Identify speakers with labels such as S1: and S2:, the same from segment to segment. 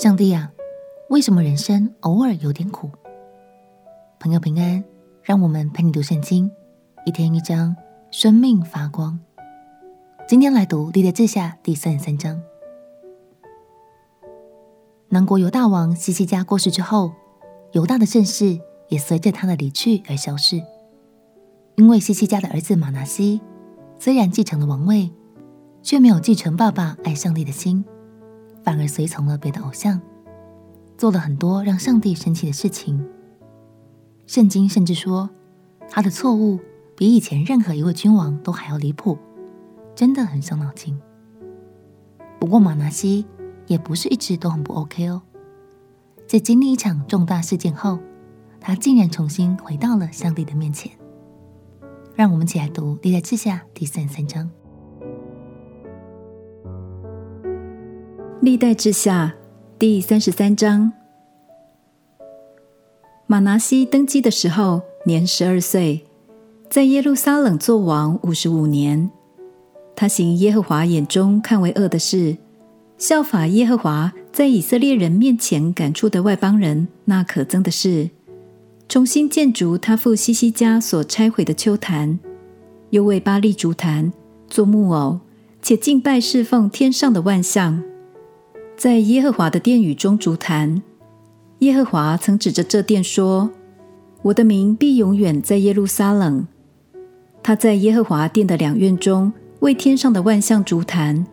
S1: 上帝啊，为什么人生偶尔有点苦？朋友平安，让我们陪你读圣经，一天一章，生命发光。今天来读《历代志下》第三十三章。南国犹大王希西家过世之后，犹大的盛世也随着他的离去而消逝。因为希西家的儿子玛拿西虽然继承了王位，却没有继承爸爸爱上帝的心。反而随从了别的偶像，做了很多让上帝生气的事情。圣经甚至说，他的错误比以前任何一位君王都还要离谱，真的很伤脑筋。不过玛拿西也不是一直都很不 OK 哦，在经历一场重大事件后，他竟然重新回到了上帝的面前。让我们一起来读《历代志下》第三十三章。
S2: 历代志下第三十三章，玛拿西登基的时候年十二岁，在耶路撒冷作王五十五年。他行耶和华眼中看为恶的事，效法耶和华在以色列人面前赶出的外邦人那可憎的事，重新建筑他父西西家所拆毁的邱坛，又为巴力竹坛做木偶，且敬拜侍奉天上的万象。在耶和华的殿宇中足坛，耶和华曾指着这殿说：“我的名必永远在耶路撒冷。”他在耶和华殿的两院中为天上的万象足坛，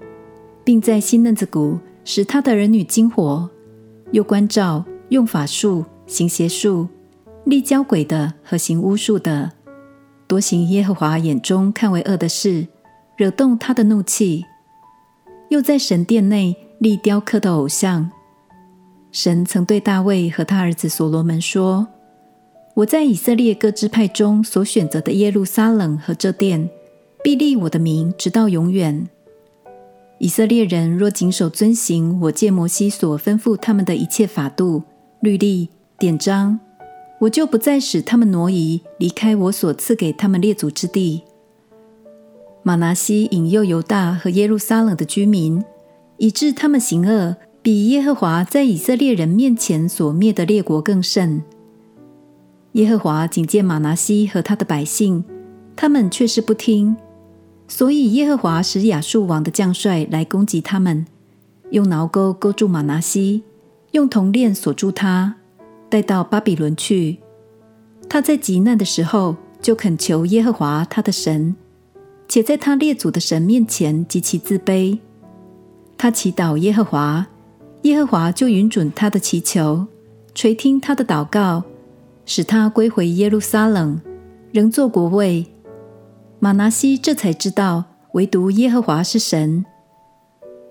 S2: 并在新嫩子谷使他的儿女惊火，又关照用法术、行邪术、立交鬼的和行巫术的，多行耶和华眼中看为恶的事，惹动他的怒气。又在神殿内。立雕刻的偶像。神曾对大卫和他儿子所罗门说：“我在以色列各支派中所选择的耶路撒冷和这殿，必立我的名，直到永远。以色列人若谨守遵行我借摩西所吩咐他们的一切法度、律例、典章，我就不再使他们挪移离开我所赐给他们列祖之地。”马拿西引诱犹大和耶路撒冷的居民。以致他们行恶，比耶和华在以色列人面前所灭的列国更甚。耶和华警戒玛拿西和他的百姓，他们却是不听，所以耶和华使亚述王的将帅来攻击他们，用挠钩勾住玛拿西，用铜链锁住他，带到巴比伦去。他在极难的时候，就恳求耶和华他的神，且在他列祖的神面前极其自卑。他祈祷耶和华，耶和华就允准他的祈求，垂听他的祷告，使他归回耶路撒冷，仍做国位。玛拿西这才知道，唯独耶和华是神。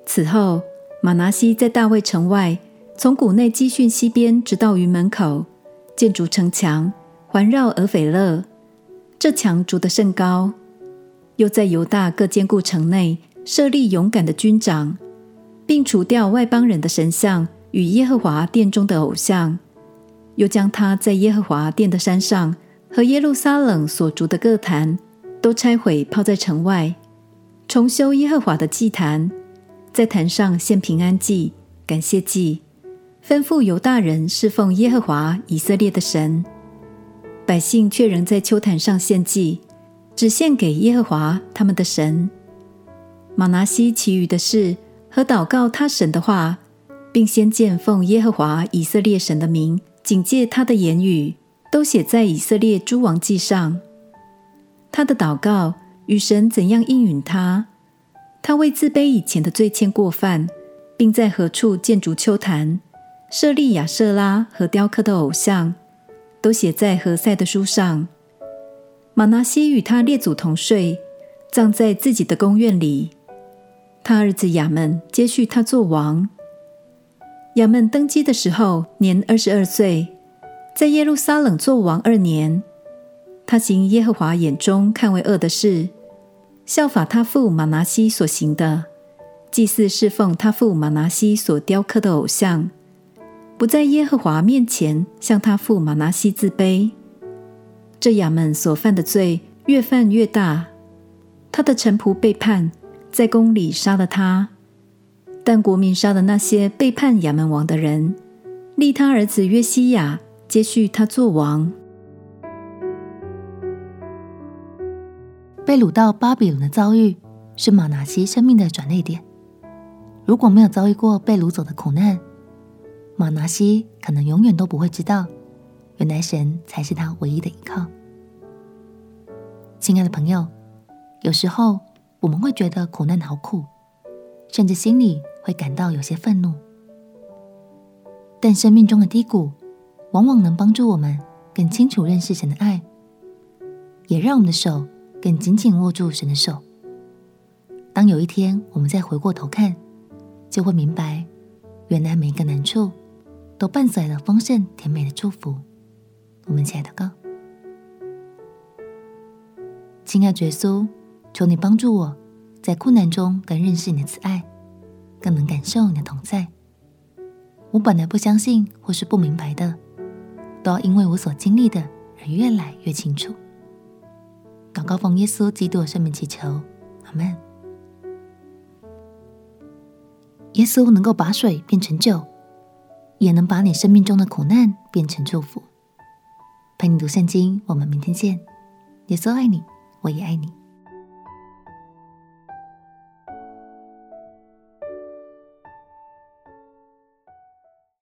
S2: 此后，玛拿西在大卫城外，从谷内基训西边直到云门口，建筑城墙，环绕俄斐勒。这墙筑得甚高。又在犹大各坚固城内设立勇敢的军长。并除掉外邦人的神像与耶和华殿中的偶像，又将他在耶和华殿的山上和耶路撒冷所筑的各坛都拆毁，抛在城外，重修耶和华的祭坛，在坛上献平安祭、感谢祭，吩咐犹大人侍奉耶和华以色列的神。百姓却仍在秋坛上献祭，只献给耶和华他们的神。玛拿西其余的事。和祷告他神的话，并先见奉耶和华以色列神的名警戒他的言语，都写在以色列诸王记上。他的祷告与神怎样应允他，他为自卑以前的罪愆过犯，并在何处建筑秋坛，设立亚舍拉和雕刻的偶像，都写在何塞的书上。玛拿西与他列祖同睡，葬在自己的宫院里。他儿子亚们接续他做王。亚们登基的时候年二十二岁，在耶路撒冷做王二年。他行耶和华眼中看为恶的事，效法他父玛拿西所行的，祭祀侍奉他父玛拿西所雕刻的偶像，不在耶和华面前向他父玛拿西自卑。这亚们所犯的罪越犯越大，他的臣仆背叛。在宫里杀了他，但国民杀了那些背叛亚扪王的人，立他儿子约西亚接续他做王。
S1: 被掳到巴比伦的遭遇是马拿西生命的转捩点。如果没有遭遇过被掳走的苦难，马拿西可能永远都不会知道，原来神才是他唯一的依靠。亲爱的朋友，有时候我们会觉得苦难好苦，甚至心里会感到有些愤怒。但生命中的低谷，往往能帮助我们更清楚认识神的爱，也让我们的手更紧紧握住神的手。当有一天我们再回过头看，就会明白，原来每一个难处都伴随了丰盛甜美的祝福。我们一起来祷告，亲爱的耶稣，求你帮助我，在困难中更认识你的慈爱，更能感受你的同在。我本来不相信或是不明白的，都要因为我所经历的而越来越清楚。祷告奉耶稣基督的圣名祈求，阿门。耶稣能够把水变成酒，也能把你生命中的苦难变成祝福。陪你读圣经，我们明天见。耶稣爱你，我也爱你。